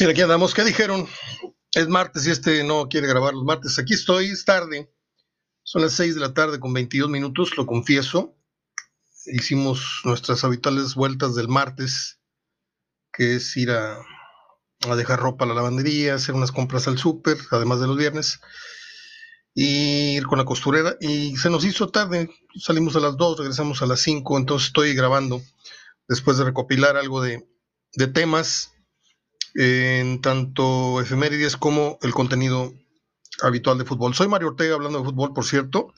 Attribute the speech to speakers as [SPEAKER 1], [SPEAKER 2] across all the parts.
[SPEAKER 1] Mira, aquí andamos. ¿Qué dijeron? Es martes y este no quiere grabar los martes. Aquí estoy, es tarde. Son las 6 de la tarde con 22 minutos, lo confieso. Hicimos nuestras habituales vueltas del martes, que es ir a, a dejar ropa a la lavandería, hacer unas compras al súper, además de los viernes, y ir con la costurera. Y se nos hizo tarde, salimos a las 2, regresamos a las 5, entonces estoy grabando después de recopilar algo de, de temas en tanto efemérides como el contenido habitual de fútbol. Soy Mario Ortega hablando de fútbol, por cierto,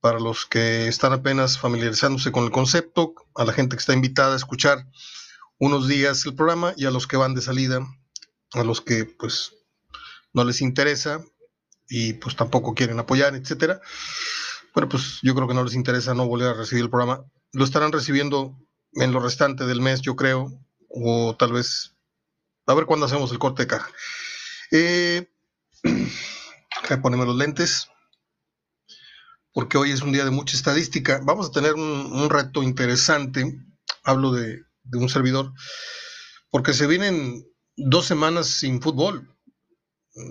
[SPEAKER 1] para los que están apenas familiarizándose con el concepto, a la gente que está invitada a escuchar unos días el programa y a los que van de salida, a los que pues no les interesa y pues tampoco quieren apoyar, etcétera. Bueno, pues yo creo que no les interesa no volver a recibir el programa. Lo estarán recibiendo en lo restante del mes, yo creo, o tal vez a ver cuándo hacemos el corte de caja. Eh, ponerme los lentes, porque hoy es un día de mucha estadística. Vamos a tener un, reto interesante. Hablo de, un servidor, porque se vienen dos semanas sin fútbol.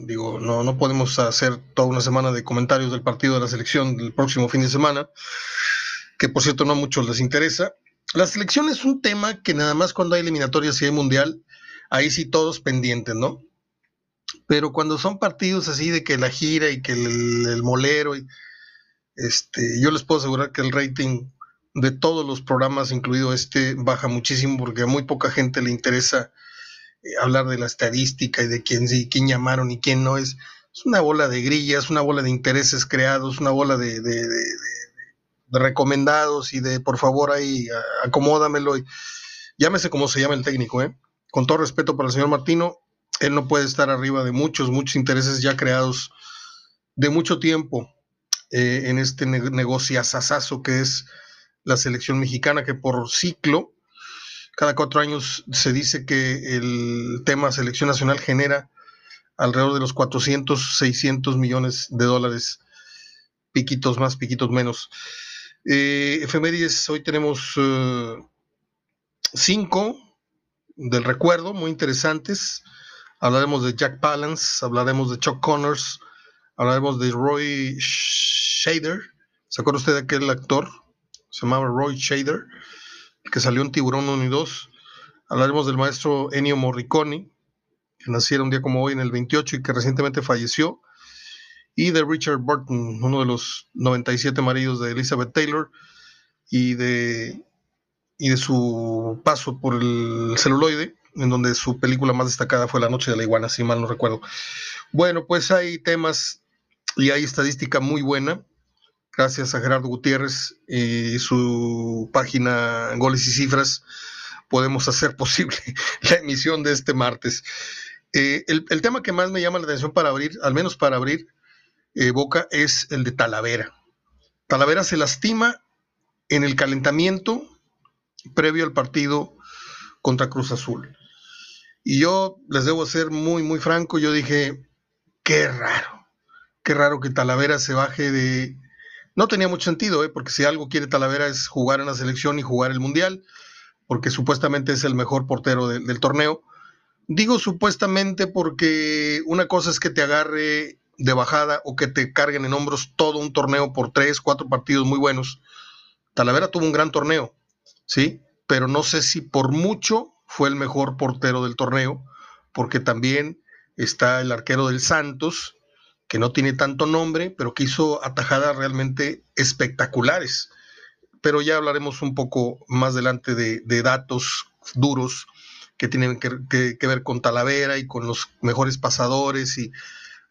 [SPEAKER 1] Digo, no, no podemos hacer toda una semana de comentarios del partido de la selección del próximo fin de semana, que por cierto no a muchos les interesa. La selección es un tema que nada más cuando hay eliminatorias y hay mundial ahí sí todos pendientes, ¿no? Pero cuando son partidos así de que la gira y que el, molero, y, este, yo les puedo asegurar que el rating de todos los programas, incluido este, baja muchísimo porque a muy poca gente le interesa eh, hablar de la estadística y de quién sí, quién llamaron y quién no es. Es una bola de grillas, una bola de intereses creados, una bola de, de, recomendados y de por favor ahí acomódamelo. Y, llámese como se llama el técnico, ¿eh? Con todo respeto para el señor Martino, él no puede estar arriba de muchos, muchos intereses ya creados de mucho tiempo eh, en este negocio asasazo que es la selección mexicana, que por ciclo, cada cuatro años se dice que el tema selección nacional genera alrededor de los 400, 600 millones de dólares, piquitos más, piquitos menos. Eh, efemérides, hoy tenemos eh, cinco, del recuerdo, muy interesantes. Hablaremos de Jack Palance, hablaremos de Chuck Connors, hablaremos de Roy Shader. ¿Se acuerda usted de aquel actor? Se llamaba Roy Shader, que salió en Tiburón 1 y 2. Hablaremos del maestro Ennio Morricone, que naciera un día como hoy en el 28 y que recientemente falleció. Y de Richard Burton, uno de los 97 maridos de Elizabeth Taylor. Y de y de su paso por el celuloide, en donde su película más destacada fue La Noche de la Iguana, si mal no recuerdo. Bueno, pues hay temas y hay estadística muy buena, gracias a Gerardo Gutiérrez y su página Goles y Cifras, podemos hacer posible la emisión de este martes. Eh, el, tema que más me llama la atención para abrir, al menos para abrir eh, boca, es el de Talavera. Talavera se lastima en el calentamiento previo al partido contra Cruz Azul. Y yo les debo ser muy, muy franco, yo dije, qué raro, qué raro que Talavera se baje de... No tenía mucho sentido, ¿eh? porque si algo quiere Talavera es jugar en la selección y jugar el Mundial, porque supuestamente es el mejor portero del torneo. Digo supuestamente porque una cosa es que te agarre de bajada o que te carguen en hombros todo un torneo por tres, cuatro partidos muy buenos. Talavera tuvo un gran torneo, ¿sí? Pero no sé si por mucho fue el mejor portero del torneo, porque también está el arquero del Santos, que no tiene tanto nombre, pero que hizo atajadas realmente espectaculares. Pero ya hablaremos un poco más adelante de, datos duros que tienen que, que, ver con Talavera y con los mejores pasadores y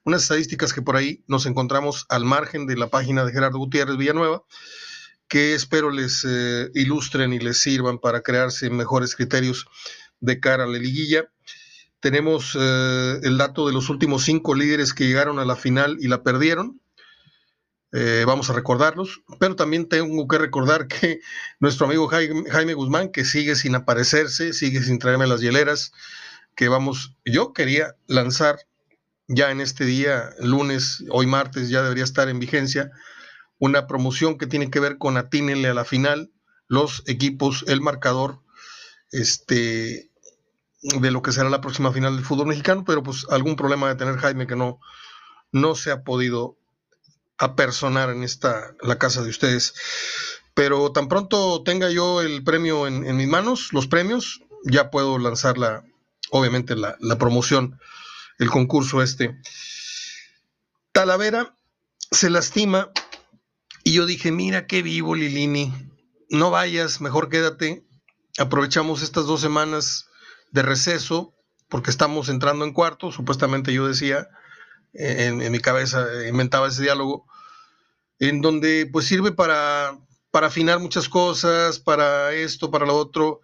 [SPEAKER 1] unas estadísticas que por ahí nos encontramos al margen de la página de Gerardo Gutiérrez Villanueva que espero les eh, ilustren y les sirvan para crearse mejores criterios de cara a la liguilla. Tenemos eh, el dato de los últimos cinco líderes que llegaron a la final y la perdieron. Eh, vamos a recordarlos, pero también tengo que recordar que nuestro amigo Jaime, Jaime, Guzmán, que sigue sin aparecerse, sigue sin traerme las hieleras, que vamos, yo quería lanzar ya en este día, lunes, hoy martes, ya debería estar en vigencia, una promoción que tiene que ver con atínenle a la final, los equipos, el marcador, este, de lo que será la próxima final del fútbol mexicano, pero pues algún problema de tener Jaime que no, no se ha podido apersonar en esta, la casa de ustedes. Pero tan pronto tenga yo el premio en, mis manos, los premios, ya puedo lanzar la, obviamente la, la promoción, el concurso este. Talavera se lastima y yo dije, mira qué vivo Lilini, no vayas, mejor quédate, aprovechamos estas dos semanas de receso, porque estamos entrando en cuarto, supuestamente yo decía, en, mi cabeza inventaba ese diálogo, en donde pues sirve para, para afinar muchas cosas, para esto, para lo otro,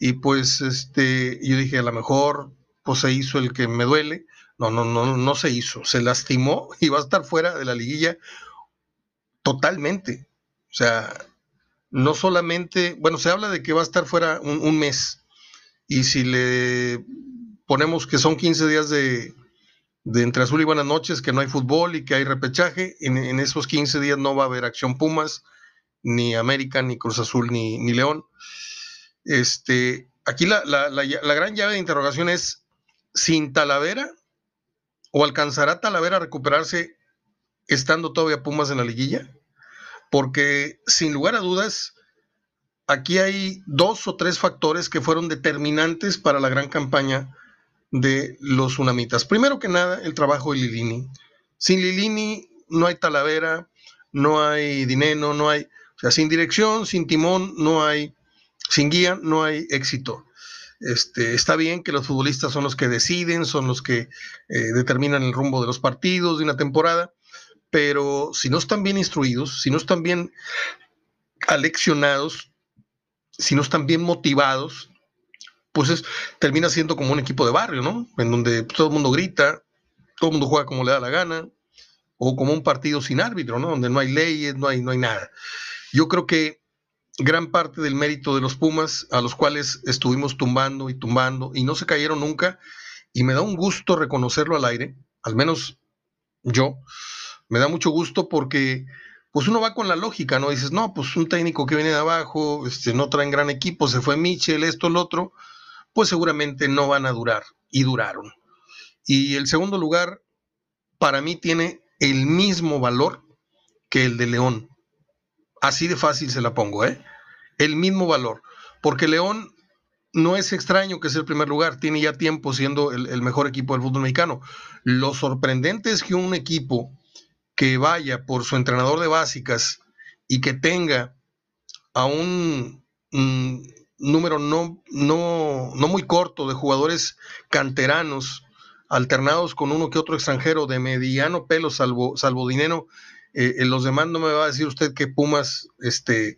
[SPEAKER 1] y pues este, yo dije, a lo mejor pues se hizo el que me duele, no, no, no, no se hizo, se lastimó y va a estar fuera de la liguilla totalmente, o sea, no solamente, bueno, se habla de que va a estar fuera un mes, y si le ponemos que son 15 días de, entre azul y buenas noches, que no hay fútbol y que hay repechaje, en, esos 15 días no va a haber acción Pumas, ni América, ni Cruz Azul, ni, ni León. Este, aquí la, la, gran llave de interrogación es, ¿sin Talavera o alcanzará Talavera a recuperarse estando todavía Pumas en la liguilla? Porque sin lugar a dudas, aquí hay dos o tres factores que fueron determinantes para la gran campaña de los tsunamitas. Primero que nada, el trabajo de Lilini. Sin Lilini no hay Talavera, no hay dinero, no hay, o sea, sin dirección, sin timón, no hay, sin guía, no hay éxito. Este, está bien que los futbolistas son los que deciden, son los que eh, determinan el rumbo de los partidos de una temporada, pero si no están bien instruidos, si no están bien aleccionados, si no están bien motivados, pues termina siendo como un equipo de barrio, ¿no? En donde todo el mundo grita, todo el mundo juega como le da la gana, o como un partido sin árbitro, ¿no? Donde no hay leyes, no hay, no hay nada. Yo creo que gran parte del mérito de los Pumas, a los cuales estuvimos tumbando y tumbando, y no se cayeron nunca, y me da un gusto reconocerlo al aire, al menos yo, me da mucho gusto porque pues uno va con la lógica, ¿no? Dices, no, pues un técnico que viene de abajo, este, no traen gran equipo, se fue Michel, esto, el otro, pues seguramente no van a durar, y duraron. Y el segundo lugar, para mí, tiene el mismo valor que el de León. Así de fácil se la pongo, ¿eh? El mismo valor. Porque León no es extraño que sea el primer lugar, tiene ya tiempo siendo el, el mejor equipo del fútbol mexicano. Lo sorprendente es que un equipo que vaya por su entrenador de básicas y que tenga a un, número no, no, no, muy corto de jugadores canteranos alternados con uno que otro extranjero de mediano pelo, salvo, salvo dinero. Eh, en los demás no me va a decir usted que Pumas, este,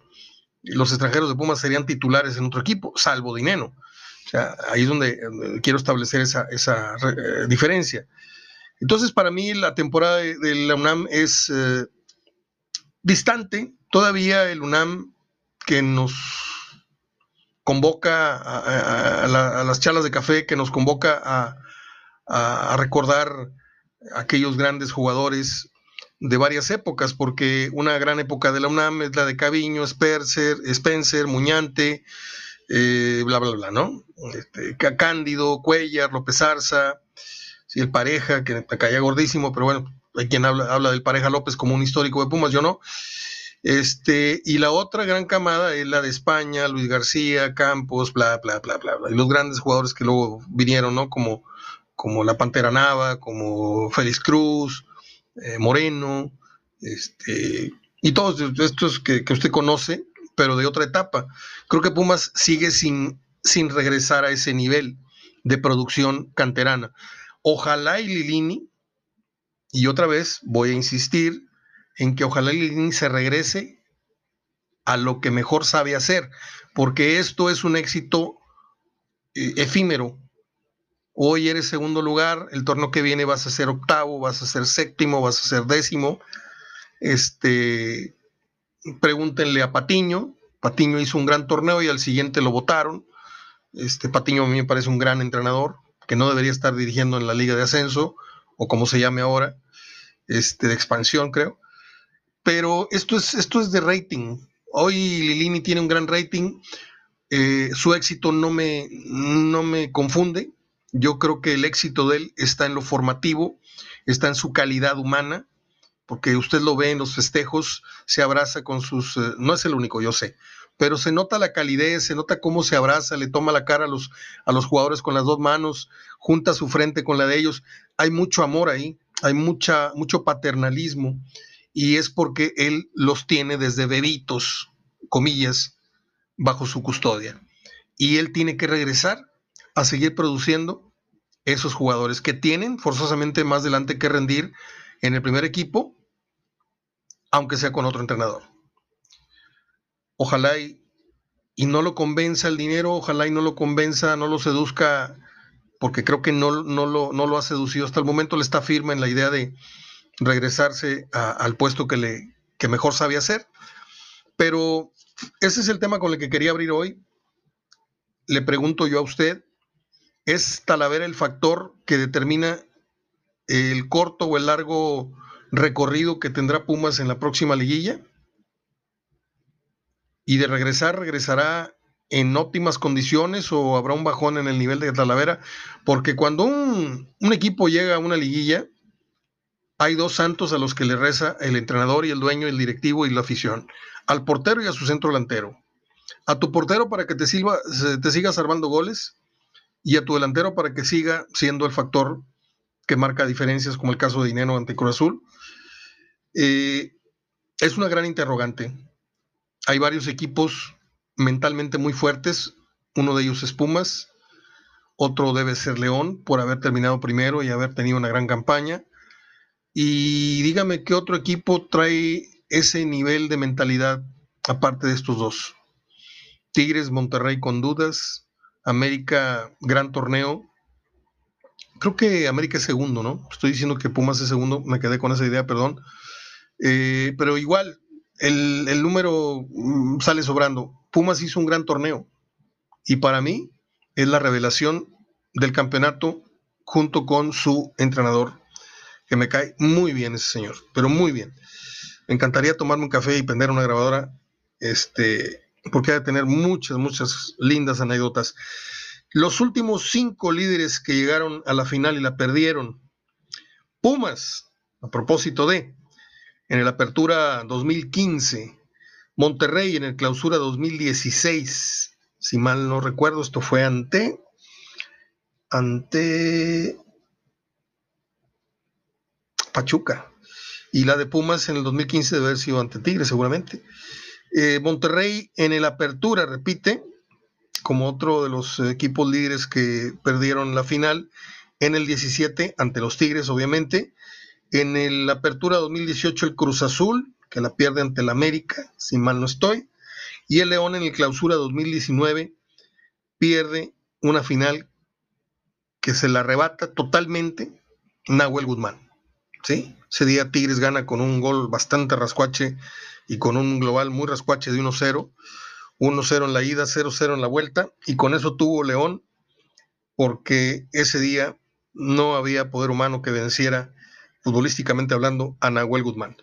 [SPEAKER 1] los extranjeros de Pumas serían titulares en otro equipo, salvo dinero. O sea, ahí es donde quiero establecer esa, esa eh, diferencia. Entonces, para mí la temporada de, la UNAM es eh, distante. Todavía el UNAM que nos convoca a, las charlas de café, que nos convoca a, recordar aquellos grandes jugadores de varias épocas, porque una gran época de la UNAM es la de Caviño, Spencer, Spencer Muñante, eh, bla, bla, bla, ¿no? Este, Cándido, Cuellar, López Arza, el pareja, que me caía gordísimo, pero bueno, hay quien habla, habla del pareja López como un histórico de Pumas, yo no. Este, y la otra gran camada es la de España, Luis García, Campos, bla, bla, bla, bla, bla. Y los grandes jugadores que luego vinieron, ¿no? Como, como la Pantera Nava, como Félix Cruz, eh, Moreno, este, y todos estos que, que, usted conoce, pero de otra etapa. Creo que Pumas sigue sin, sin regresar a ese nivel de producción canterana. Ojalá y Lilini, y otra vez voy a insistir en que ojalá y Lilini se regrese a lo que mejor sabe hacer, porque esto es un éxito eh, efímero. Hoy eres segundo lugar, el torneo que viene vas a ser octavo, vas a ser séptimo, vas a ser décimo. Este, pregúntenle a Patiño. Patiño hizo un gran torneo y al siguiente lo votaron. Este Patiño a mí me parece un gran entrenador que no debería estar dirigiendo en la liga de ascenso, o como se llame ahora, este, de expansión, creo. Pero esto es, esto es de rating. Hoy Lilini tiene un gran rating Eh, su éxito no me, no me confunde. Yo creo que el éxito de él está en lo formativo, está en su calidad humana, porque usted lo ve en los festejos, se abraza con sus... Eh, no es el único, yo sé, pero se nota la calidez, se nota cómo se abraza, le toma la cara a los, a los jugadores con las dos manos, junta su frente con la de ellos. Hay mucho amor ahí, hay mucha, mucho paternalismo, y es porque él los tiene desde bebitos, comillas, bajo su custodia. Y él tiene que regresar a seguir produciendo esos jugadores que tienen forzosamente más adelante que rendir en el primer equipo, aunque sea con otro entrenador. Ojalá y, no lo convenza el dinero, ojalá y no lo convenza, no lo seduzca, porque creo que no, no, lo, no lo ha seducido hasta el momento, le está firme en la idea de regresarse al puesto que, le, que mejor sabe hacer. Pero ese es el tema con el que quería abrir hoy. Le pregunto yo a usted, ¿es Talavera el factor que determina el corto o el largo recorrido que tendrá Pumas en la próxima liguilla? Y de regresar, regresará en óptimas condiciones o habrá un bajón en el nivel de Talavera, porque cuando un, equipo llega a una liguilla, hay dos santos a los que le reza el entrenador y el dueño, el directivo y la afición al portero y a su centro delantero. A tu portero para que te, te siga salvando goles y a tu delantero para que siga siendo el factor que marca diferencias, como el caso de Dinero ante Cruz Azul. Eh, es una gran interrogante. Hay varios equipos mentalmente muy fuertes. Uno de ellos es Pumas, otro debe ser León por haber terminado primero y haber tenido una gran campaña. Y dígame qué otro equipo trae ese nivel de mentalidad aparte de estos dos. Tigres, Monterrey con dudas, América, gran torneo. Creo que América es segundo, ¿no? Estoy diciendo que Pumas es segundo, me quedé con esa idea, perdón. Eh, pero igual, el, número mm, sale sobrando. Pumas hizo un gran torneo y para mí es la revelación del campeonato junto con su entrenador, que me cae muy bien ese señor, pero muy bien. Me encantaría tomarme un café y prender una grabadora, este, porque hay de tener muchas, muchas lindas anécdotas. Los últimos cinco líderes que llegaron a la final y la perdieron. Pumas, a propósito de, en el Apertura 2015, Monterrey en el Clausura 2016, si mal no recuerdo, esto fue ante, ante Pachuca y la de Pumas en el 2015 debe haber sido ante Tigre seguramente. Eh, Monterrey en el Apertura, repite, como otro de los equipos líderes que perdieron la final, en el 17 ante los Tigres, obviamente. En el Apertura 2018 el Cruz Azul, que la pierde ante el América, si mal no estoy. Y el León en el Clausura 2019 pierde una final que se la arrebata totalmente Nahuel Guzmán. ¿sí? Ese día Tigres gana con un gol bastante rascuache y con un global muy rascuache de 1-0. 1-0 en la ida, 0-0 en la vuelta. Y con eso tuvo León, porque ese día no había poder humano que venciera, futbolísticamente hablando, a Nahuel Guzmán.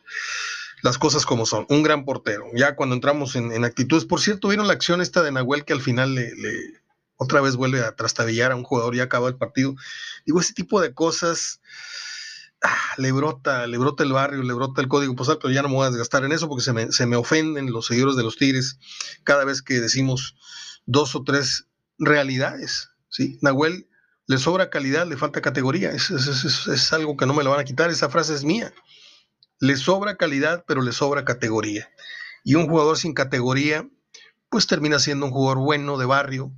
[SPEAKER 1] Las cosas como son. Un gran portero. Ya cuando entramos en, actitudes. Por cierto, vieron la acción esta de Nahuel que al final le, otra vez vuelve a trastabillar a un jugador y acaba el partido. Digo, ese tipo de cosas Ah, le brota, le brota el barrio, le brota el código postal, pero ya no me voy a desgastar en eso porque se me, ofenden los seguidores de los Tigres cada vez que decimos dos o tres realidades. ¿sí? Nahuel le sobra calidad, le falta categoría. Es, es, algo que no me lo van a quitar, esa frase es mía. Le sobra calidad, pero le sobra categoría. Y un jugador sin categoría, pues termina siendo un jugador bueno de barrio,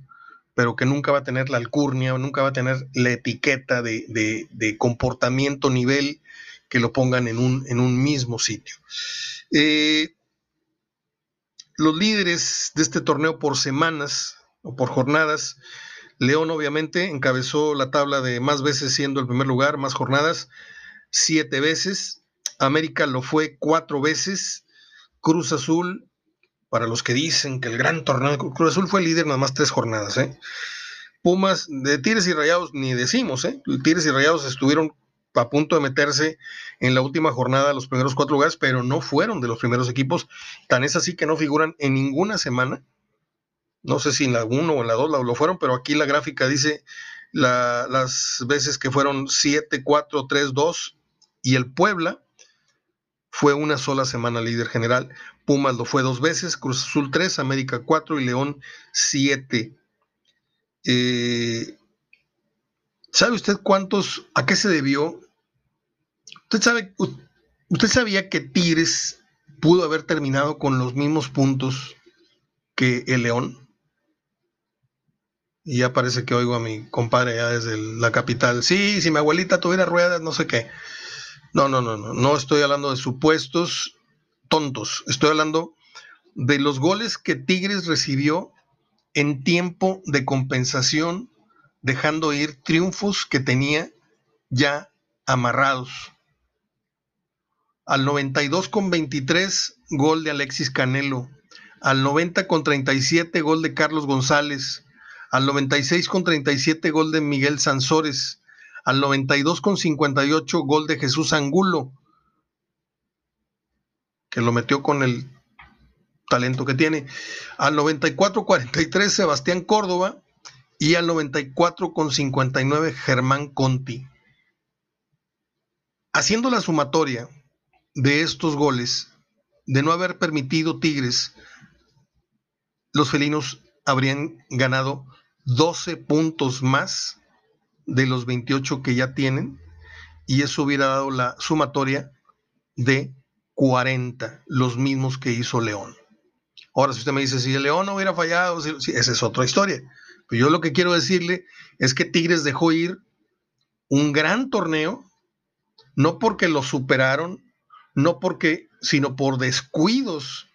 [SPEAKER 1] pero que nunca va a tener la alcurnia nunca va a tener la etiqueta de, comportamiento, nivel, que lo pongan en un, en un mismo sitio. Eh, los líderes de este torneo por semanas o por jornadas, León obviamente encabezó la tabla de más veces siendo el primer lugar, más jornadas, siete veces. América lo fue cuatro veces. Cruz Azul para los que dicen que el gran torneo de Cruz Azul fue líder nada más tres jornadas. ¿eh? Pumas de Tigres y Rayados ni decimos, ¿eh? Tigres y Rayados estuvieron a punto de meterse en la última jornada a los primeros cuatro lugares, pero no fueron de los primeros equipos. Tan es así que no figuran en ninguna semana No sé si en la 1 o en la 2 lo fueron, pero aquí la gráfica dice las veces que fueron 7, 4, 3, 2 y el Puebla fue una sola semana líder general. Pumas lo fue dos veces, Cruz Azul 3, América 4 y León 7. Eh, ¿Sabe usted cuántos, a qué se debió? ¿Usted, sabe, ¿Usted sabía que Tigres pudo haber terminado con los mismos puntos que el León? Y ya parece que oigo a mi compadre ya desde la capital. Sí, si mi abuelita tuviera ruedas, no sé qué. No, no, no, no. No estoy hablando de supuestos tontos. Estoy hablando de los goles que Tigres recibió en tiempo de compensación, dejando ir triunfos que tenía ya amarrados. Al 92 con 23, gol de Alexis Canelo. Al 90 con 37, gol de Carlos González. Al 96 con 37, gol de Miguel Sansores. Al 92 con 58, gol de Jesús Angulo, que lo metió con el talento que tiene. Al 94-43 Sebastián Córdoba y al 94 con 59 Germán Conti. Haciendo la sumatoria, de estos goles, de no haber permitido Tigres, los felinos habrían ganado 12 puntos más de los 28 que ya tienen y eso hubiera dado la sumatoria de 40, los mismos que hizo León. Ahora, si usted me dice, si León no hubiera fallado, esa es otra historia. Pero yo lo que quiero decirle es que Tigres dejó ir un gran torneo, no porque lo superaron, no porque, sino por descuidos.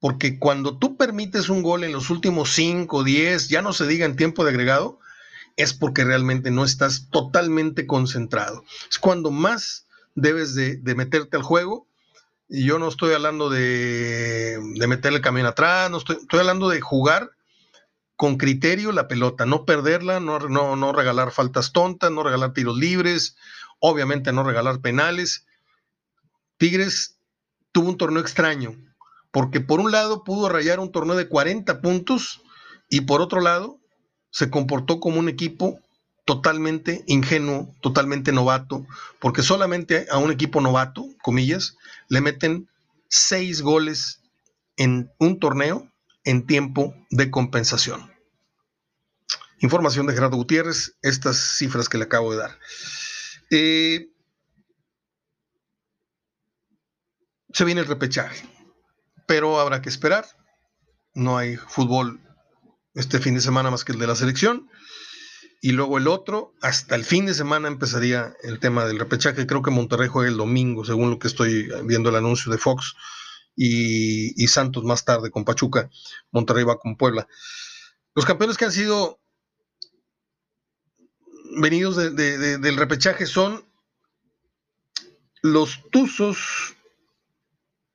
[SPEAKER 1] Porque cuando tú permites un gol en los últimos 5, 10, ya no se diga en tiempo de agregado, es porque realmente no estás totalmente concentrado. Es cuando más debes de, meterte al juego. Y yo no estoy hablando de, de meter el camión atrás, no estoy, hablando de jugar con criterio la pelota, no perderla, no, no regalar faltas tontas, no regalar tiros libres, obviamente no regalar penales Tigres tuvo un torneo extraño, porque por un lado pudo rayar un torneo de 40 puntos y por otro lado se comportó como un equipo totalmente ingenuo, totalmente novato, porque solamente a un equipo novato, comillas, le meten seis goles en un torneo en tiempo de compensación. Información de Gerardo Gutiérrez, estas cifras que le acabo de dar. Eh, se viene el repechaje, pero habrá que esperar. No hay fútbol este fin de semana más que el de la selección. Y luego el otro, hasta el fin de semana empezaría el tema del repechaje. Creo que Monterrey juega el domingo, según lo que estoy viendo el anuncio de Fox. Y, Santos más tarde con Pachuca. Monterrey va con Puebla. Los campeones que han sido venidos del repechaje son los Tuzos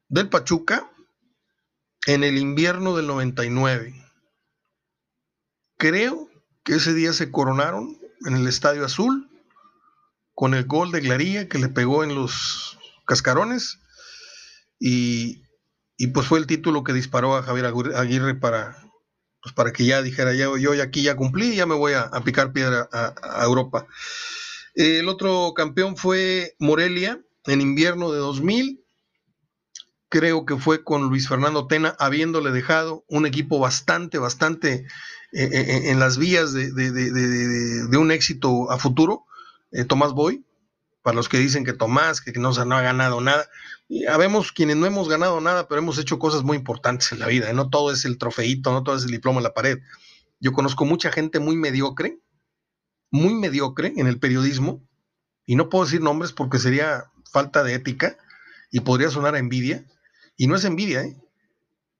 [SPEAKER 1] del Pachuca en el invierno del 99. Creo que ese día se coronaron en el Estadio Azul con el gol de Glaría que le pegó en los cascarones y, pues fue el título que disparó a Javier Aguirre para, pues para que ya dijera, yo, aquí ya cumplí, ya me voy a, picar piedra a, Europa. El otro campeón fue Morelia en invierno de 2000 creo que fue con Luis Fernando Tena, habiéndole dejado un equipo bastante, bastante eh, eh, eh, en las vías de, un éxito a futuro. Tomás Boy, para los que dicen que Tomás, que no, ha ganado nada. Y habemos quienes no hemos ganado nada, pero hemos hecho cosas muy importantes en la vida. No todo es el trofeito, no todo es el diploma en la pared. Yo conozco mucha gente muy mediocre, muy mediocre en el periodismo, y no puedo decir nombres porque sería falta de ética y podría sonar a envidia, y no es envidia, ¿eh?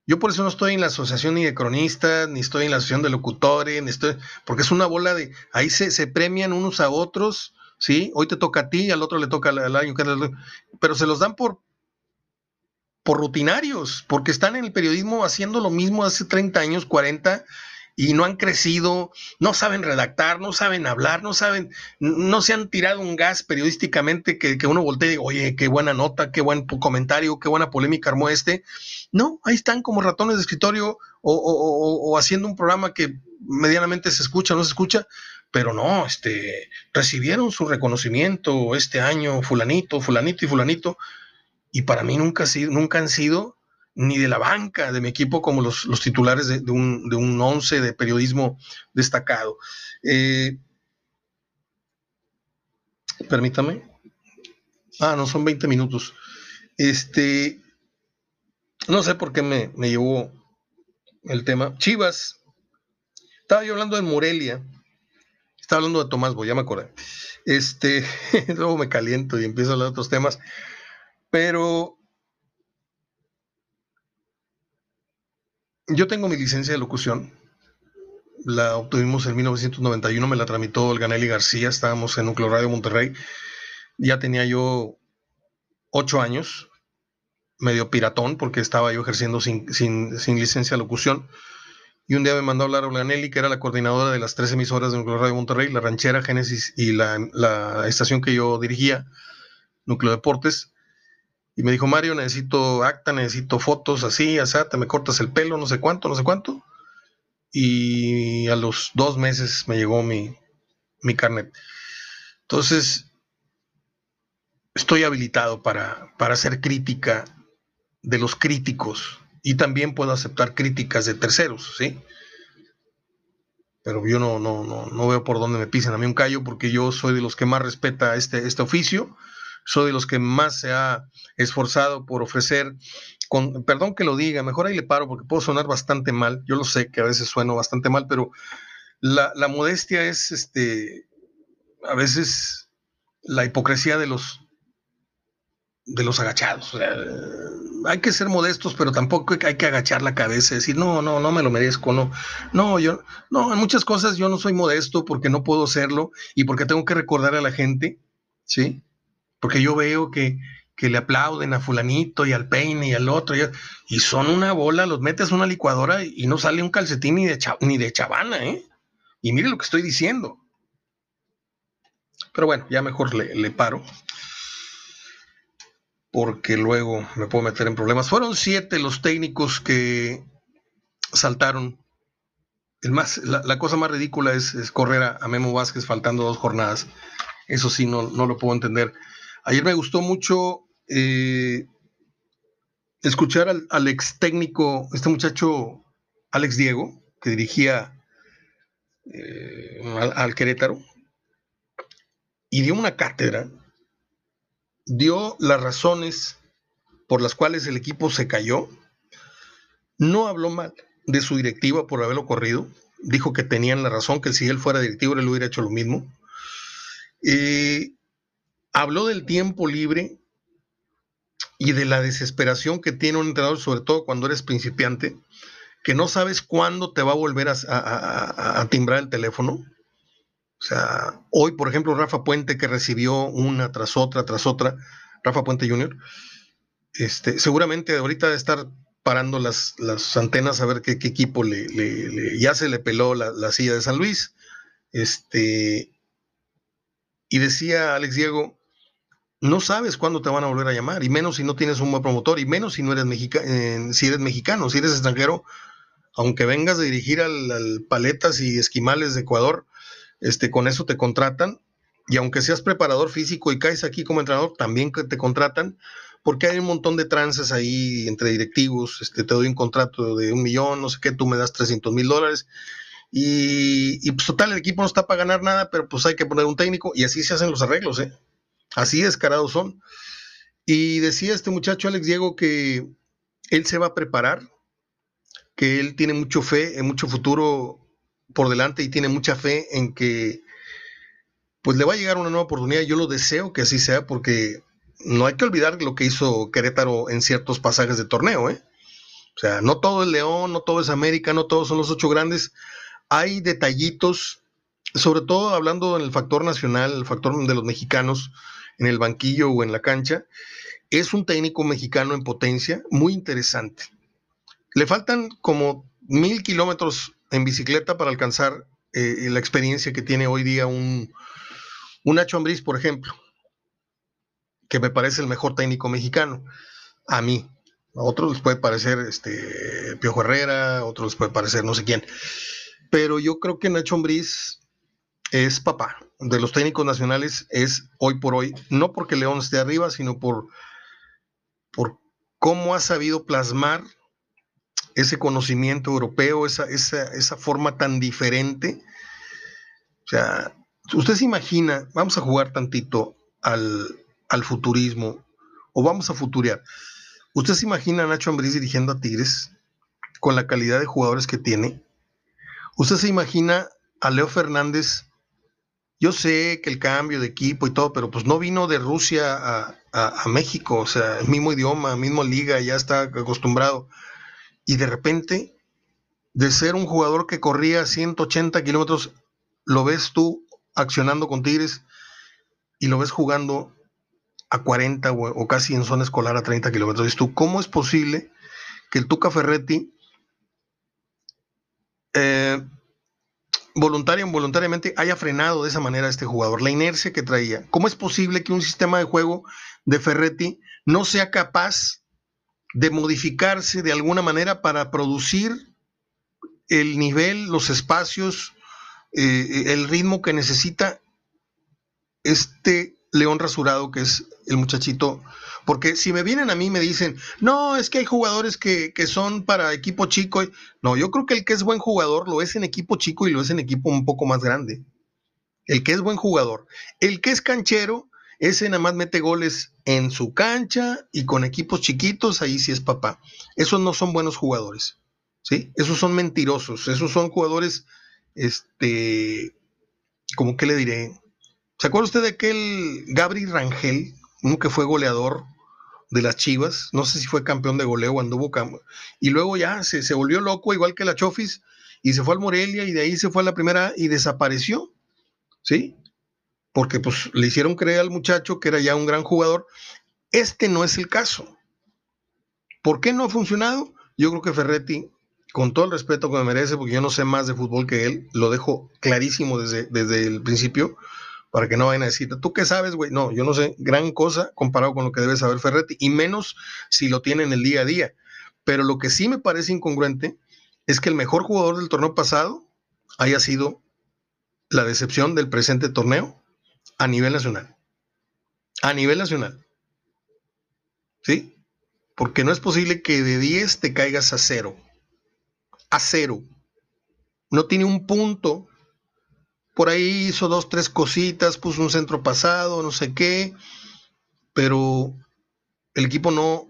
[SPEAKER 1] Yo por eso no estoy en la asociación ni de cronistas, ni estoy en la asociación de locutores, ni estoy, porque es una bola de, ahí se, se premian unos a otros, ¿sí? Hoy te toca a ti, al otro le toca al, año, pero se los dan por, por rutinarios, porque están en el periodismo haciendo lo mismo hace 30 años, 40, y no han crecido, no saben redactar, no saben hablar, no saben, no se han tirado un gas periodísticamente que, uno voltee oye, qué buena nota, qué buen comentario, qué buena polémica armó este. No, ahí están como ratones de escritorio o, haciendo un programa que medianamente se escucha o no se escucha, pero no, este, recibieron su reconocimiento este año, fulanito, fulanito y fulanito, y para mí nunca, nunca han sido ni de la banca de mi equipo como los, titulares de, un, de, un, once de periodismo destacado. Eh, permítame. Ah, no, son 20 minutos. Este, no sé por qué me, me llevó el tema. Chivas. Estaba yo hablando de Morelia. Estaba hablando de Tomás Boy, ya me acordé. Este, luego me caliento y empiezo a hablar de otros temas. Pero yo tengo mi licencia de locución. La obtuvimos en 1991, me la tramitó el Ganelli García, estábamos en Núcleo Radio Monterrey. Ya tenía yo ocho años, medio piratón, porque estaba yo ejerciendo sin, licencia de locución. Y un día me mandó a hablar a Ganelli, que era la coordinadora de las tres emisoras de Núcleo Radio Monterrey, la ranchera Génesis y la, la estación que yo dirigía, Núcleo Deportes y me dijo, Mario, necesito acta, necesito fotos, así, así, te me cortas el pelo, no sé cuánto, no sé cuánto. Y a los dos meses me llegó mi, mi carnet. Entonces, estoy habilitado para, para hacer crítica de los críticos y también puedo aceptar críticas de terceros, ¿sí? Pero yo no, no, no, no veo por dónde me pisen a mí un callo porque yo soy de los que más respeta este, este oficio soy de los que más se ha esforzado por ofrecer, con, perdón que lo diga, mejor ahí le paro porque puedo sonar bastante mal, yo lo sé que a veces sueno bastante mal, pero la, modestia es, este, a veces la hipocresía de los, de los agachados. hay que ser modestos, pero tampoco hay que agachar la cabeza y decir, no, no, no me lo merezco, no. No, yo, no, en muchas cosas yo no soy modesto porque no puedo serlo y porque tengo que recordar a la gente, ¿sí? Porque yo veo que, le aplauden a fulanito y al peine y al otro, y, son una bola, los metes a una licuadora y, no sale un calcetín ni de, ni de chavana, ¿eh? Y mire lo que estoy diciendo. Pero bueno, ya mejor le, paro. Porque luego me puedo meter en problemas. Fueron siete los técnicos que saltaron. El más, la, cosa más ridícula es, correr a, Memo Vázquez faltando dos jornadas. Eso sí, no, no lo puedo entender. Ayer me gustó mucho eh, escuchar al, ex técnico, este muchacho Alex Diego, que dirigía eh, al, Querétaro, y dio una cátedra, dio las razones por las cuales el equipo se cayó, no habló mal de su directiva por haberlo corrido, dijo que tenían la razón, que si él fuera directivo él hubiera hecho lo mismo. Eh, habló del tiempo libre y de la desesperación que tiene un entrenador, sobre todo cuando eres principiante, que no sabes cuándo te va a volver a, timbrar el teléfono. O sea, hoy, por ejemplo, Rafa Puente, que recibió una tras otra, tras otra, Rafa Puente Jr., este, seguramente ahorita de estar parando las, las, antenas a ver qué, equipo le, ya se le peló la, la, silla de San Luis. Este, y decía Alex Diego, no sabes cuándo te van a volver a llamar, y menos si no tienes un buen promotor, y menos si no eres, si eres mexicano, si eres extranjero, aunque vengas de dirigir al, Paletas y Esquimales de Ecuador, este, con eso te contratan, y aunque seas preparador físico y caes aquí como entrenador, también te contratan, porque hay un montón de trances ahí entre directivos, este, te doy un contrato de un millón, no sé qué, tú me das 300 mil dólares, y, y, pues total, el equipo no está para ganar nada, pero pues hay que poner un técnico, y así se hacen los arreglos, ¿eh? Así descarados son. Y decía este muchacho Alex Diego que él se va a preparar, que él tiene mucho fe, en mucho futuro por delante y tiene mucha fe en que pues le va a llegar una nueva oportunidad. Yo lo deseo que así sea porque no hay que olvidar lo que hizo Querétaro en ciertos pasajes de torneo. ¿eh? O sea, no todo es León, no todo es América, no todos son los ocho grandes. Hay detallitos, sobre todo hablando en el factor nacional, el factor de los mexicanos en el banquillo o en la cancha. Es un técnico mexicano en potencia, muy interesante. Le faltan como mil kilómetros en bicicleta para alcanzar eh, la experiencia que tiene hoy día un, un Nacho Ambriz, por ejemplo, que me parece el mejor técnico mexicano, a mí. A otros les puede parecer este, Piojo Herrera, a otros les puede parecer no sé quién. Pero yo creo que Nacho Ambriz es papá de los técnicos nacionales, es hoy por hoy, no porque León esté arriba, sino por, por cómo ha sabido plasmar ese conocimiento europeo, esa, esa, forma tan diferente. O sea, usted se imagina, vamos a jugar tantito al, al futurismo, o vamos a futurear. ¿Usted se imagina a Nacho Ambriz dirigiendo a Tigres con la calidad de jugadores que tiene? ¿Usted se imagina a Leo Fernández? Yo sé que el cambio de equipo y todo, pero pues no vino de Rusia a, México, o sea, el mismo idioma, mismo liga, ya está acostumbrado y de repente, de ser un jugador que corría 180 kilómetros, lo ves tú accionando con Tigres y lo ves jugando a 40 o, casi en zona escolar a 30 kilómetros. Dices tú, ¿cómo es posible que el Tuca Ferretti eh, voluntaria o involuntariamente haya frenado de esa manera a este jugador, la inercia que traía. ¿Cómo es posible que un sistema de juego de Ferretti no sea capaz de modificarse de alguna manera para producir el nivel, los espacios, eh, el ritmo que necesita este león rasurado que es el muchachito. Porque si me vienen a mí me dicen, no, es que hay jugadores que, que, son para equipo chico. No, yo creo que el que es buen jugador lo es en equipo chico y lo es en equipo un poco más grande. El que es buen jugador. El que es canchero ese nada más mete goles en su cancha y con equipos chiquitos, ahí sí es papá. Esos no son buenos jugadores, ¿sí? Esos son mentirosos, esos son jugadores, este, ¿cómo que le diré? ¿Se acuerda usted de aquel Gabri Rangel, uno que fue goleador de las Chivas? No sé si fue campeón de goleo, anduvo y luego ya se, se volvió loco, igual que la Chofis, y se fue al Morelia y de ahí se fue a la primera y desapareció, ¿sí? porque pues le hicieron creer al muchacho que era ya un gran jugador. Este no es el caso. ¿Por qué no ha funcionado? Yo creo que Ferretti, con todo el respeto que me merece, porque yo no sé más de fútbol que él, lo dejo clarísimo desde, desde el principio, para que no vayan a decir, ¿tú qué sabes, güey? No, yo no sé gran cosa comparado con lo que debe saber Ferretti, y menos si lo tiene en el día a día. Pero lo que sí me parece incongruente es que el mejor jugador del torneo pasado haya sido la decepción del presente torneo a nivel nacional. A nivel nacional. ¿Sí? Porque no es posible que de 10 te caigas a cero. A cero. No tiene un punto. Por ahí hizo dos, tres cositas, puso un centro pasado, no sé qué. Pero el equipo no,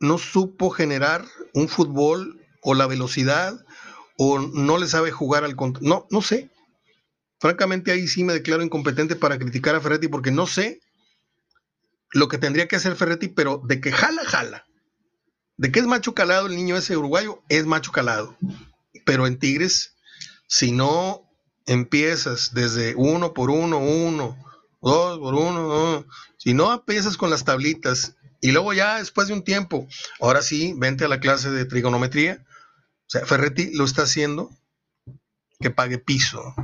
[SPEAKER 1] no supo generar un fútbol o la velocidad o no le sabe jugar al control. No, no sé. Francamente ahí sí me declaro incompetente para criticar a Ferretti porque no sé lo que tendría que hacer Ferretti, pero de que jala, jala. De que es macho calado el niño ese uruguayo, es macho calado. Pero en Tigres, si no empiezas desde uno por uno, uno, dos por uno, si no empiezas con las tablitas y luego ya después de un tiempo, ahora sí, vente a la clase de trigonometría. O sea, Ferretti lo está haciendo que pague piso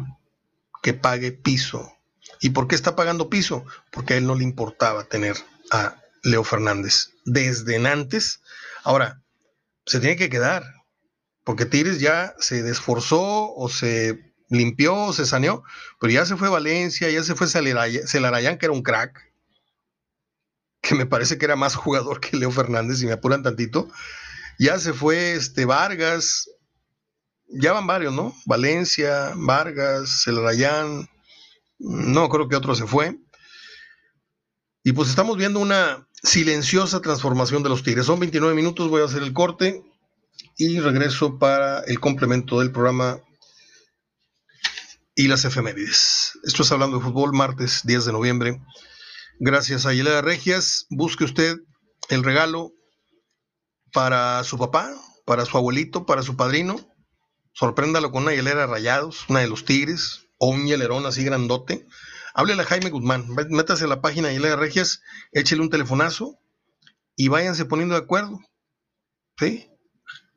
[SPEAKER 1] que pague piso. ¿Y por qué está pagando piso? Porque a él no le importaba tener a Leo Fernández desde antes. Ahora, se tiene que quedar, porque Tigres ya se desforzó o se limpió se saneó, pero ya se fue Valencia, ya se fue Celarayán, que era un crack, que me parece que era más jugador que Leo Fernández, si me apuran tantito. Ya se fue este Vargas, ya van varios, ¿no? Valencia, Vargas, Celarayán, no creo que otro se fue. Y pues estamos viendo una silenciosa transformación de los Tigres. Son 29 minutos, voy a hacer el corte y regreso para el complemento del programa y las efemérides. Esto es Hablando de Fútbol, martes 10 de noviembre. Gracias a Yelena Regias. Busque usted el regalo para su papá, para su abuelito, para su padrino sorpréndalo con una hielera rayados, una de los Tigres, o un hielerón así grandote. Háblele a Jaime Guzmán, métase a la página de Hielera Regias, échele un telefonazo y váyanse poniendo de acuerdo. ¿Sí?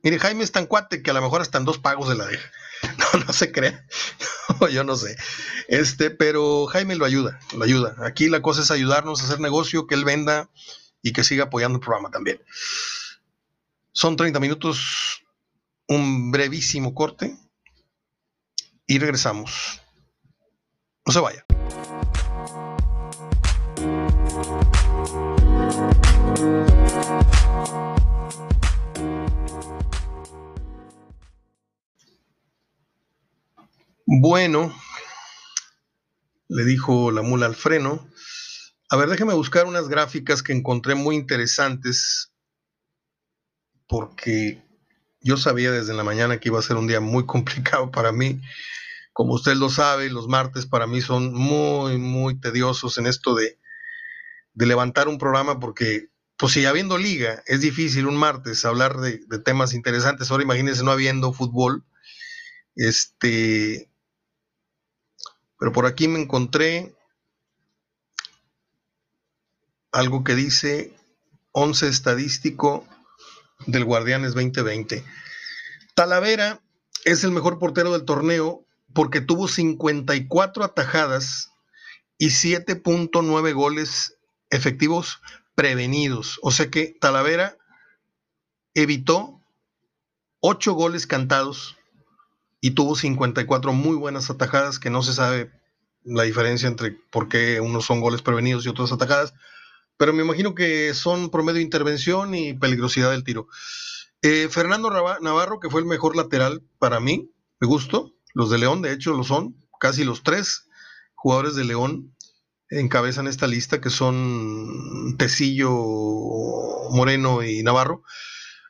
[SPEAKER 1] Mire, Jaime es tan cuate que a lo mejor hasta en dos pagos se la deja. No, no se crea. yo no sé. Este, pero Jaime lo ayuda, lo ayuda. Aquí la cosa es ayudarnos a hacer negocio, que él venda y que siga apoyando el programa también. Son 30 minutos, un brevísimo corte y regresamos. No se vaya. Bueno, le dijo la mula al freno. A ver, déjeme buscar unas gráficas que encontré muy interesantes porque yo sabía desde la mañana que iba a ser un día muy complicado para mí. Como usted lo sabe, los martes para mí son muy, muy tediosos en esto de, de levantar un programa porque, pues si habiendo liga, es difícil un martes hablar de, de temas interesantes. Ahora imagínense no habiendo fútbol. Este, pero por aquí me encontré algo que dice 11 estadístico del Guardianes 2020. Talavera es el mejor portero del torneo porque tuvo 54 atajadas y 7.9 goles efectivos prevenidos. O sea que Talavera evitó 8 goles cantados y tuvo 54 muy buenas atajadas que no se sabe la diferencia entre por qué unos son goles prevenidos y otros atajadas, pero me imagino que son promedio de intervención y peligrosidad del tiro. Eh, Fernando Navarro, que fue el mejor lateral para mí, me gustó, los de León, de hecho, lo son, casi los tres jugadores de León encabezan esta lista, que son Tecillo, Moreno y Navarro.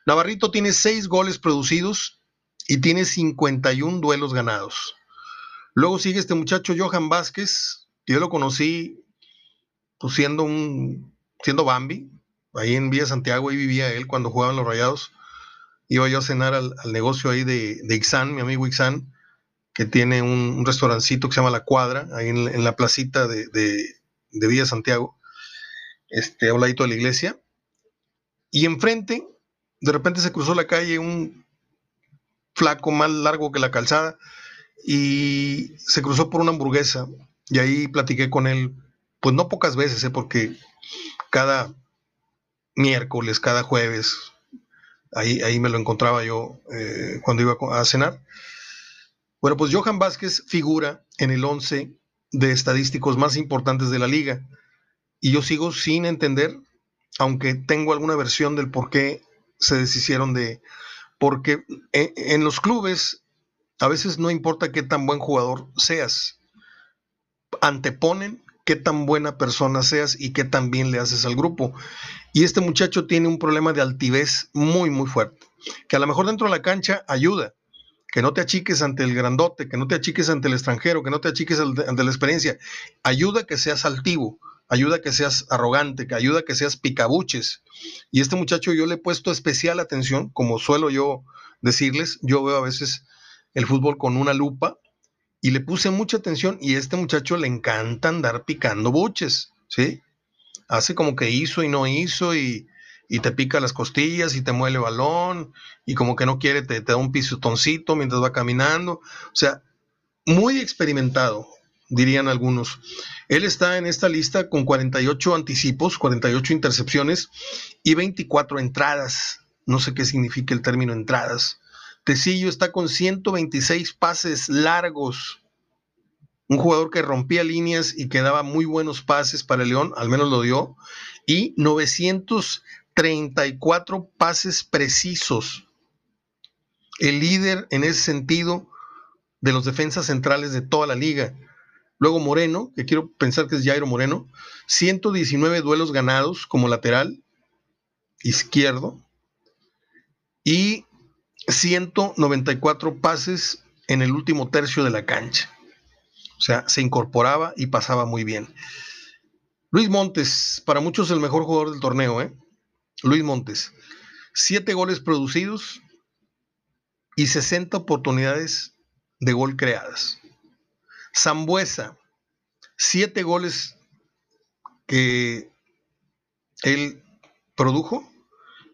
[SPEAKER 1] Navarrito tiene seis goles producidos y tiene 51 duelos ganados. Luego sigue este muchacho Johan Vázquez, que yo lo conocí pues, siendo un siendo Bambi, ahí en Villa Santiago, ahí vivía él cuando jugaban los Rayados. Iba yo a cenar al, negocio ahí de, de, Ixán, mi amigo Ixán, que tiene un, restaurancito que se llama La Cuadra, ahí en, la placita de, de, Villa Santiago, este, a de la iglesia. Y enfrente, de repente se cruzó la calle un flaco más largo que la calzada y se cruzó por una hamburguesa y ahí platiqué con él, pues no pocas veces, ¿eh? porque cada miércoles, cada jueves, ahí, ahí me lo encontraba yo eh, cuando iba a cenar. Bueno, pues Johan Vázquez figura en el 11 de estadísticos más importantes de la liga y yo sigo sin entender, aunque tengo alguna versión del por qué se deshicieron de, porque en los clubes a veces no importa qué tan buen jugador seas, anteponen qué tan buena persona seas y qué tan bien le haces al grupo. Y este muchacho tiene un problema de altivez muy, muy fuerte, que a lo mejor dentro de la cancha ayuda, que no te achiques ante el grandote, que no te achiques ante el extranjero, que no te achiques ante la experiencia. Ayuda que seas altivo, ayuda que seas arrogante, que ayuda que seas picabuches. Y este muchacho yo le he puesto especial atención, como suelo yo decirles, yo veo a veces el fútbol con una lupa y le puse mucha atención y a este muchacho le encanta andar picando buches, ¿sí? Hace como que hizo y no hizo y, te pica las costillas y te muele el balón y como que no quiere, te, te da un pisotoncito mientras va caminando. O sea, muy experimentado, dirían algunos. Él está en esta lista con 48 anticipos, 48 intercepciones y 24 entradas. No sé qué significa el término entradas. Tecillo está con 126 pases largos. Un jugador que rompía líneas y que daba muy buenos pases para el León, al menos lo dio. Y 934 pases precisos. El líder en ese sentido de los defensas centrales de toda la liga. Luego Moreno, que quiero pensar que es Jairo Moreno, 119 duelos ganados como lateral izquierdo y 194 pases en el último tercio de la cancha. O sea, se incorporaba y pasaba muy bien. Luis Montes, para muchos el mejor jugador del torneo, ¿eh? Luis Montes, 7 goles producidos y 60 oportunidades de gol creadas. Zambuesa, siete goles que él produjo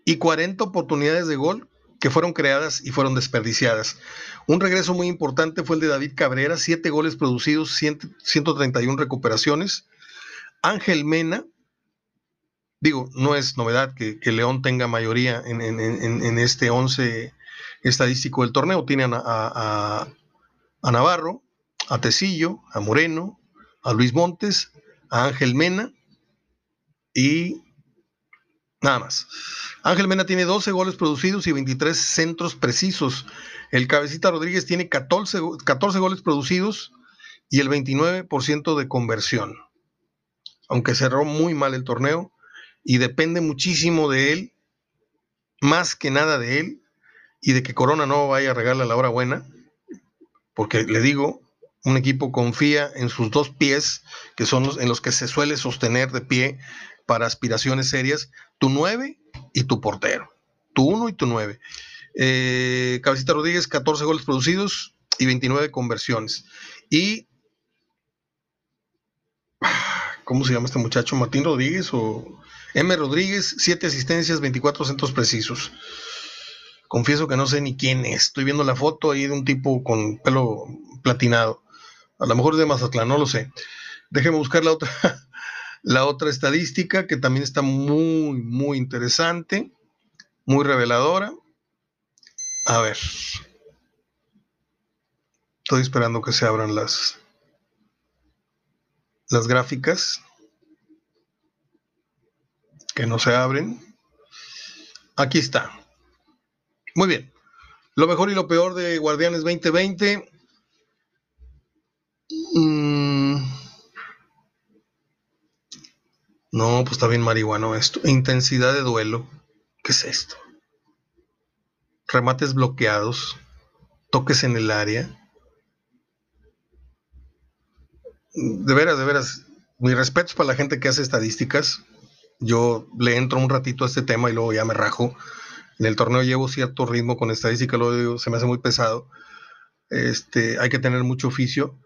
[SPEAKER 1] y 40 oportunidades de gol que fueron creadas y fueron desperdiciadas. Un regreso muy importante fue el de David Cabrera, 7 goles producidos, 131 recuperaciones. Ángel Mena, digo, no es novedad que, León tenga mayoría en, este 11 estadístico del torneo. Tiene a, a Navarro, a Tecillo, a Moreno, a Luis Montes, a Ángel Mena y nada más. Ángel Mena tiene 12 goles producidos y 23 centros precisos. El Cabecita Rodríguez tiene 14, 14 goles producidos y el 29% de conversión. Aunque cerró muy mal el torneo y depende muchísimo de él, más que nada de él, y de que Corona no vaya a regalar la hora buena, porque le digo, un equipo confía en sus dos pies, que son los en los que se suele sostener de pie para aspiraciones serias, tu 9 y tu portero, tu 1 y tu 9. Eh, Cabecita Rodríguez, 14 goles producidos y 29 conversiones. Y, ¿cómo se llama este muchacho? Martín Rodríguez o M. Rodríguez, 7 asistencias, 24 centros precisos. Confieso que no sé ni quién es. Estoy viendo la foto ahí de un tipo con pelo platinado. A lo mejor es de Mazatlán, no lo sé. Déjeme buscar la otra, la otra estadística que también está muy, muy interesante, muy reveladora. A ver. Estoy esperando que se abran las, las gráficas. Que no se abren. Aquí está. Muy bien. Lo mejor y lo peor de Guardianes 2020. Mm. No, pues está bien marihuano esto. Intensidad de duelo. ¿Qué es esto? Remates bloqueados. Toques en el área. De veras, de veras. Mis respetos para la gente que hace estadísticas. Yo le entro un ratito a este tema y luego ya me rajo. En el torneo llevo cierto ritmo con estadística, lo digo, se me hace muy pesado. Este, hay que tener mucho oficio,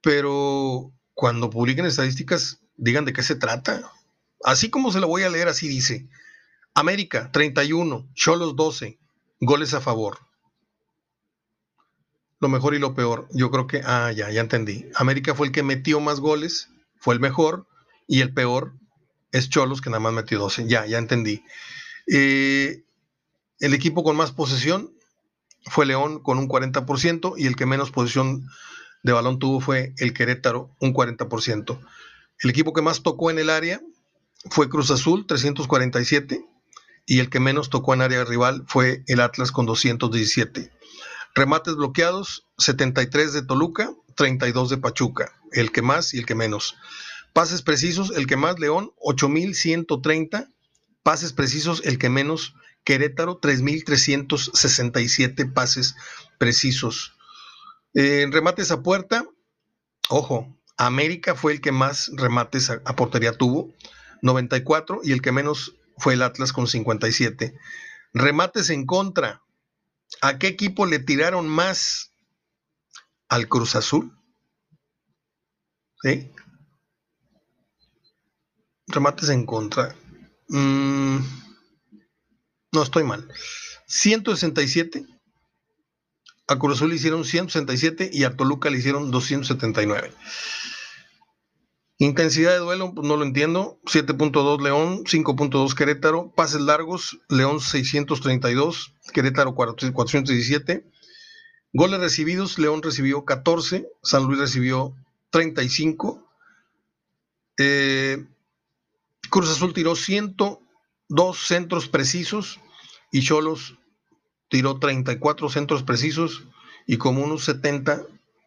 [SPEAKER 1] pero cuando publiquen estadísticas, digan de qué se trata. Así como se lo voy a leer, así dice. América, 31, Cholos 12, goles a favor. Lo mejor y lo peor, yo creo que, ah, ya, ya entendí. América fue el que metió más goles, fue el mejor, y el peor es Cholos, que nada más metió 12. Ya, ya entendí. Eh, el equipo con más posesión fue León con un 40% y el que menos posesión de balón tuvo fue el Querétaro, un 40%. El equipo que más tocó en el área fue Cruz Azul, 347, y el que menos tocó en área rival fue el Atlas con 217. Remates bloqueados, 73 de Toluca, 32 de Pachuca, el que más y el que menos. Pases precisos, el que más León, 8130. Pases precisos, el que menos Querétaro 3.367 pases precisos. En remates a puerta, ojo, América fue el que más remates a, portería tuvo, 94, y el que menos fue el Atlas con 57. Remates en contra, ¿a qué equipo le tiraron más? Al Cruz Azul. ¿Sí? Remates en contra. Mm, no, estoy mal. 167. A Cruz Azul le hicieron 167 y a Toluca le hicieron 279. Intensidad de duelo, pues no lo entiendo. 7.2 León, 5.2 Querétaro. Pases largos, León 632, Querétaro 417. Goles recibidos, León recibió 14, San Luis recibió 35. Eh, Cruz Azul tiró 100 dos centros precisos y Cholos tiró 34 centros precisos y como unos 70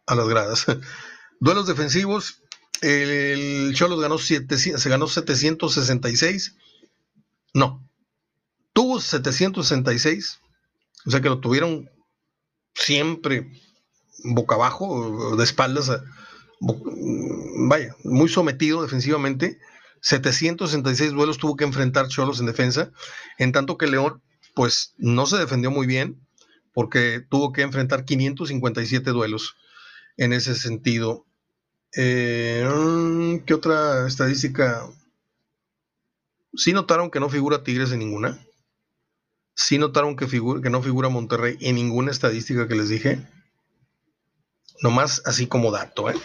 [SPEAKER 1] a las gradas. Duelos defensivos, el Cholos ganó se ganó 766. No, tuvo 766, o sea que lo tuvieron siempre boca abajo, de espaldas, vaya, muy sometido defensivamente 766 duelos tuvo que enfrentar Cholos en defensa, en tanto que León, pues no se defendió muy bien, porque tuvo que enfrentar 557 duelos en ese sentido. Eh, ¿Qué otra estadística? Sí notaron que no figura Tigres en ninguna. Si notaron que, que no figura Monterrey en ninguna estadística que les dije. Nomás así como dato, ¿eh?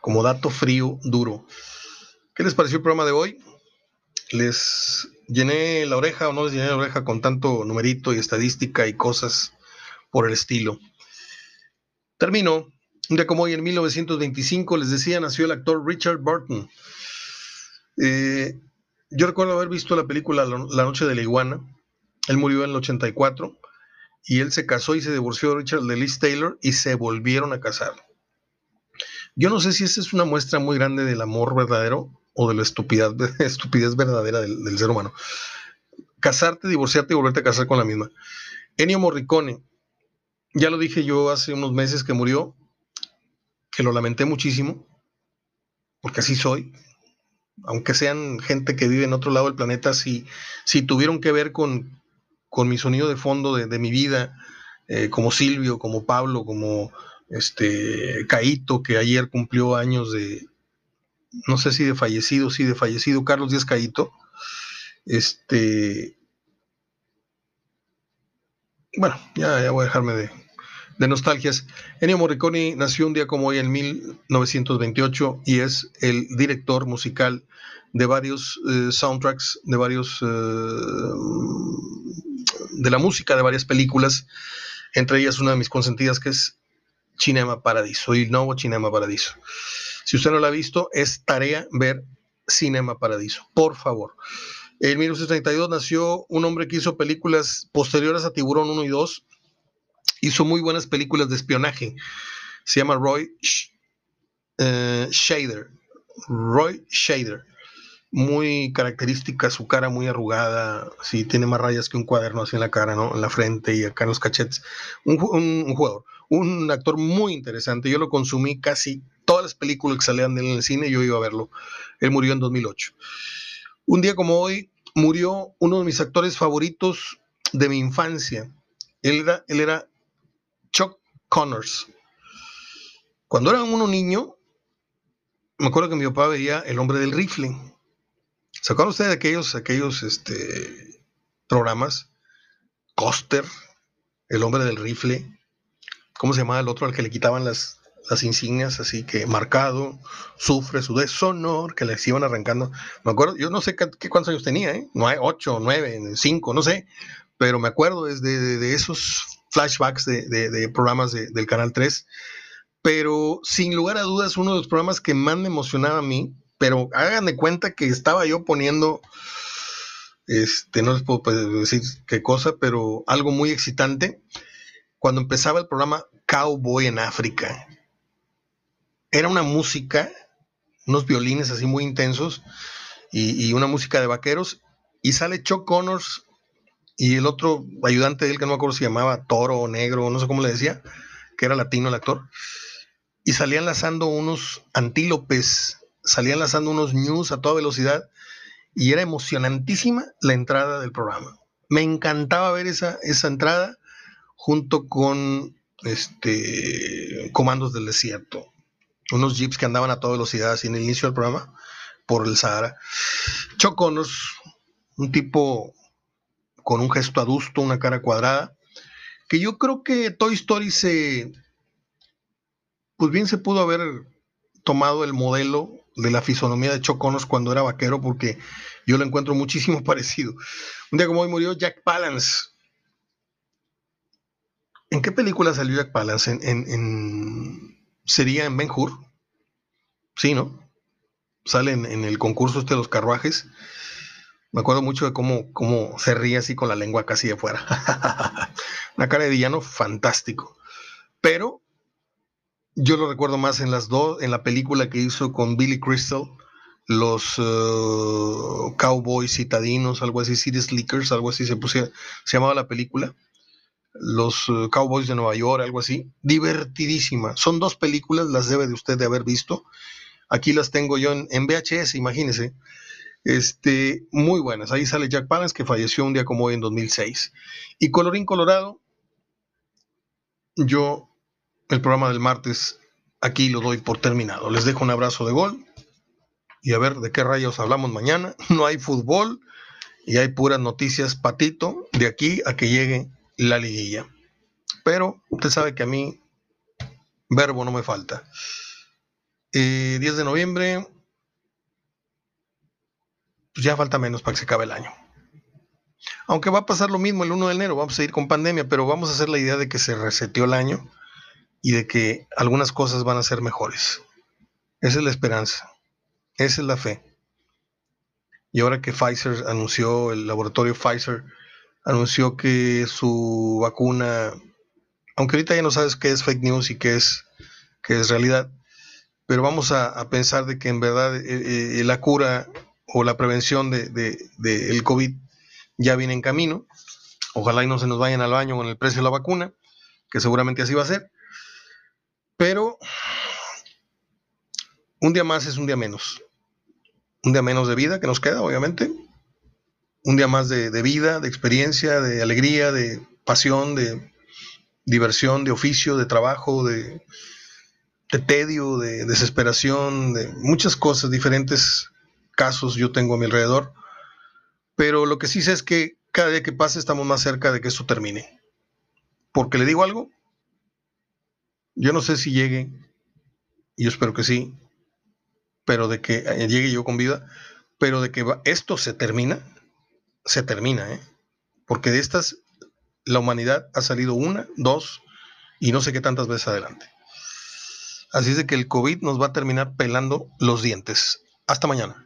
[SPEAKER 1] Como dato frío, duro. ¿Qué les pareció el programa de hoy? ¿Les llené la oreja o no les llené la oreja con tanto numerito y estadística y cosas por el estilo? Termino. Un día como hoy, en 1925, les decía, nació el actor Richard Burton. Eh, yo recuerdo haber visto la película La Noche de la Iguana. Él murió en el 84 y él se casó y se divorció de Richard de Liz Taylor y se volvieron a casar. Yo no sé si esa es una muestra muy grande del amor verdadero o de la estupidez, estupidez verdadera del, ser humano. Casarte, divorciarte y volverte a casar con la misma. Ennio Morricone, ya lo dije yo hace unos meses que murió, que lo lamenté muchísimo, porque así soy. Aunque sean gente que vive en otro lado del planeta, si, si tuvieron que ver con, con mi sonido de fondo de, mi vida, eh, como Silvio, como Pablo, como este Caito, que ayer cumplió años de, no sé si de fallecido, sí, de fallecido, Carlos Díaz Caito. Este, bueno, ya, voy a dejarme de, de nostalgias. Ennio Morricone nació un día como hoy en 1928 y es el director musical de varios eh, soundtracks, de varios eh, de la música de varias películas, entre ellas una de mis consentidas que es Cinema Paradiso, y nuevo Cinema Paradiso. Si usted no la ha visto, es tarea ver Cinema Paradiso, por favor. En 1932 nació un hombre que hizo películas posteriores a Tiburón 1 y 2, hizo muy buenas películas de espionaje. Se llama Roy uh, Shader. Roy Shader. Muy característica, su cara muy arrugada, sí, tiene más rayas que un cuaderno así en la cara, ¿no? En la frente y acá en los cachetes. Un, jugador, un actor muy interesante. Yo lo consumí casi todas las películas que salían en el cine, yo iba a verlo. Él murió en 2008. Un día como hoy, murió uno de mis actores favoritos de mi infancia. Él era, él era Chuck Connors. Cuando era uno niño, me acuerdo que mi papá veía El hombre del rifle. ¿Se acuerdan ustedes de aquellos, aquellos este, programas? Coster, El hombre del rifle. ¿Cómo se llamaba el otro al que le quitaban las, las insignias? Así que marcado, sufre su deshonor, que les iban arrancando. Me acuerdo, yo no sé qué, cuántos años tenía, ¿eh? Ocho, nueve, cinco, no sé. Pero me acuerdo desde de, de esos flashbacks de, programas del Canal 3, pero sin lugar a dudas uno de los programas que más me emocionaba a mí, pero hagan de cuenta que estaba yo poniendo, este, no les puedo decir qué cosa, pero algo muy excitante, cuando empezaba el programa Cowboy en África. Era una música, unos violines así muy intensos y, una música de vaqueros, y sale Chuck Connors y el otro ayudante de él, que no me acuerdo si llamaba Toro o Negro, no sé cómo le decía, que era latino el actor, y salían lanzando unos antílopes, salían lanzando unos news a toda velocidad, y era emocionantísima la entrada del programa. Me encantaba ver esa, esa entrada junto con este, Comandos del Desierto, unos jeeps que andaban a toda velocidad así en el inicio del programa por el Sahara. Choconos, un tipo con un gesto adusto, una cara cuadrada, que yo creo que Toy Story se, pues bien se pudo haber tomado el modelo de la fisonomía de Choconos cuando era vaquero, porque yo lo encuentro muchísimo parecido. Un día como hoy murió Jack Palance. ¿En qué película salió Jack Palance? ¿En, sería en Ben Hur? Sí, ¿no? Sale en, el concurso este de los carruajes. Me acuerdo mucho de cómo, cómo se ríe así con la lengua casi de fuera. Una cara de villano fantástico. Pero yo lo recuerdo más en las dos, en la película que hizo con Billy Crystal, los uh, Cowboys Citadinos, algo así, City Slickers, algo así se, se llamaba la película. Los uh, Cowboys de Nueva York, algo así. Divertidísima. Son dos películas, las debe de usted de haber visto. Aquí las tengo yo en, en VHS, imagínese. Este, muy buenas. Ahí sale Jack Palance, que falleció un día como hoy en 2006. Y colorín colorado, yo el programa del martes aquí lo doy por terminado. Les dejo un abrazo de gol y a ver de qué rayos hablamos mañana. No hay fútbol y hay puras noticias patito de aquí a que llegue la liguilla. Pero usted sabe que a mí verbo no me falta. 10 eh, de noviembre, pues ya falta menos para que se acabe el año. Aunque va a pasar lo mismo el 1 de enero, vamos a ir con pandemia, pero vamos a hacer la idea de que se reseteó el año y de que algunas cosas van a ser mejores. Esa es la esperanza, esa es la fe. Y ahora que Pfizer anunció, el laboratorio Pfizer anunció que su vacuna, aunque ahorita ya no sabes qué es fake news y qué es, qué es realidad, pero vamos a, pensar de que en verdad eh, eh, la cura o la prevención del de, COVID ya viene en camino. Ojalá y no se nos vayan al baño con el precio de la vacuna, que seguramente así va a ser. Pero un día más es un día menos. Un día menos de vida que nos queda, obviamente. Un día más de, vida, de experiencia, de alegría, de pasión, de diversión, de oficio, de trabajo, de, tedio, de desesperación, de muchas cosas, diferentes casos yo tengo a mi alrededor. Pero lo que sí sé es que cada día que pase estamos más cerca de que esto termine. Porque le digo algo, yo no sé si llegue, y yo espero que sí, pero de que llegue yo con vida, pero de que esto se termina, se termina, ¿eh? Porque de estas, la humanidad ha salido una, dos, y no sé qué tantas veces adelante. Así es de que el COVID nos va a terminar pelando los dientes. Hasta mañana.